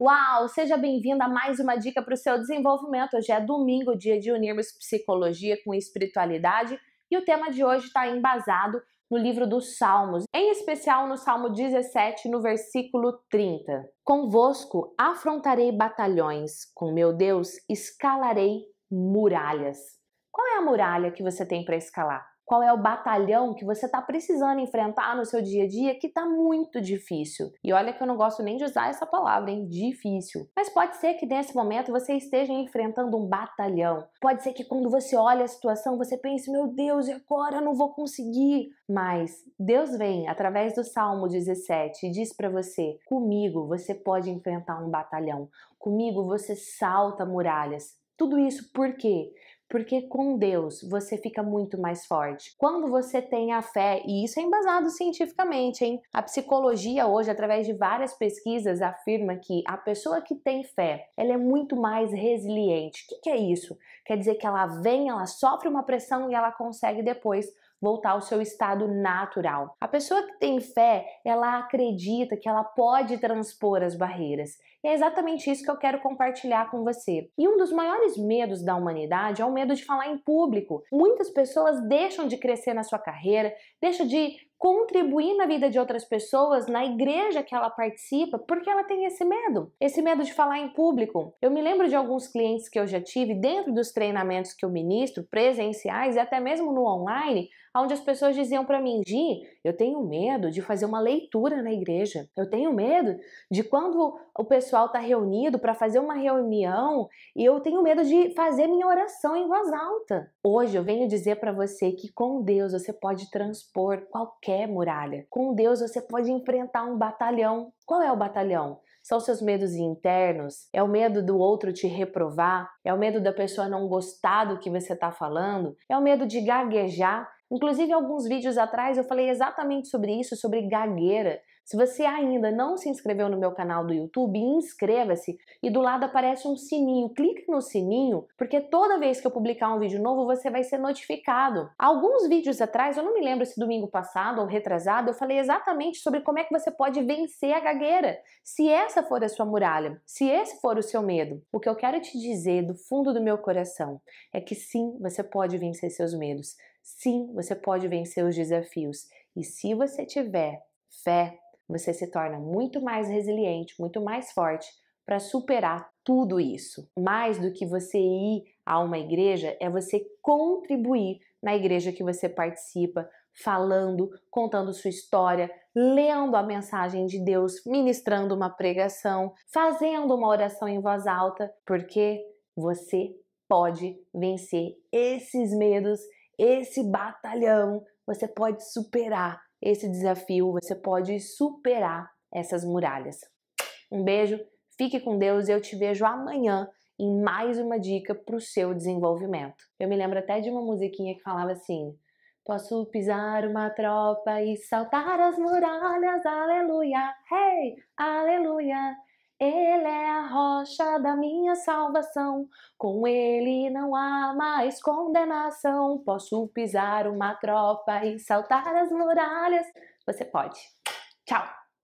Uau! Seja bem-vindo a mais uma dica para o seu desenvolvimento. Hoje é domingo, dia de unirmos psicologia com espiritualidade e o tema de hoje está embasado no livro dos Salmos, em especial no Salmo 17, no versículo 30. Convosco afrontarei batalhões, com meu Deus escalarei muralhas. Qual é a muralha que você tem para escalar? Qual é o batalhão que você está precisando enfrentar no seu dia a dia que está muito difícil. E olha que eu não gosto nem de usar essa palavra, hein? Difícil. Mas pode ser que nesse momento você esteja enfrentando um batalhão. Pode ser que quando você olha a situação você pense, meu Deus, e agora eu não vou conseguir. Mas Deus vem através do Salmo 17 e diz para você: comigo você pode enfrentar um batalhão. Comigo você salta muralhas. Tudo isso por quê? Porque com Deus você fica muito mais forte. Quando você tem a fé, e isso é embasado cientificamente, hein? A psicologia hoje, através de várias pesquisas, afirma que a pessoa que tem fé, ela é muito mais resiliente. O que, que é isso? Quer dizer que ela vem, ela sofre uma pressão e ela consegue depois voltar ao seu estado natural. A pessoa que tem fé, ela acredita que ela pode transpor as barreiras. E é exatamente isso que eu quero compartilhar com você. E um dos maiores medos da humanidade é o medo de falar em público. Muitas pessoas deixam de crescer na sua carreira, deixam de contribuir na vida de outras pessoas, na igreja que ela participa, porque ela tem esse medo, esse medo de falar em público. Eu me lembro de alguns clientes que eu já tive dentro dos treinamentos que eu ministro, presenciais e até mesmo no online, onde as pessoas diziam para mim: Gi, eu tenho medo de fazer uma leitura na igreja, eu tenho medo de quando o pessoal está reunido para fazer uma reunião e eu tenho medo de fazer minha oração em voz alta. Hoje eu venho dizer para você que com Deus você pode transpor qualquer muralha. Com Deus você pode enfrentar um batalhão. Qual é o batalhão? São seus medos internos? É o medo do outro te reprovar? É o medo da pessoa não gostar do que você está falando? É o medo de gaguejar? Inclusive, alguns vídeos atrás eu falei exatamente sobre isso, sobre gagueira. Se você ainda não se inscreveu no meu canal do YouTube, inscreva-se e do lado aparece um sininho. Clique no sininho, porque toda vez que eu publicar um vídeo novo, você vai ser notificado. Alguns vídeos atrás, eu não me lembro se domingo passado ou retrasado, eu falei exatamente sobre como é que você pode vencer a gagueira. Se essa for a sua muralha, se esse for o seu medo, o que eu quero te dizer do fundo do meu coração é que sim, você pode vencer seus medos. Sim, você pode vencer os desafios. E se você tiver fé, você se torna muito mais resiliente, muito mais forte para superar tudo isso. Mais do que você ir a uma igreja, é você contribuir na igreja que você participa, falando, contando sua história, lendo a mensagem de Deus, ministrando uma pregação, fazendo uma oração em voz alta, porque você pode vencer esses medos, esse batalhão, você pode superar esse desafio, você pode superar essas muralhas. Um beijo, fique com Deus e eu te vejo amanhã em mais uma dica para o seu desenvolvimento. Eu me lembro até de uma musiquinha que falava assim: Posso pisar uma tropa e saltar as muralhas, aleluia, hey, aleluia. Ele é a rocha da minha salvação, com ele não há mais condenação. Posso pisar uma tropa e saltar as muralhas. Você pode. Tchau!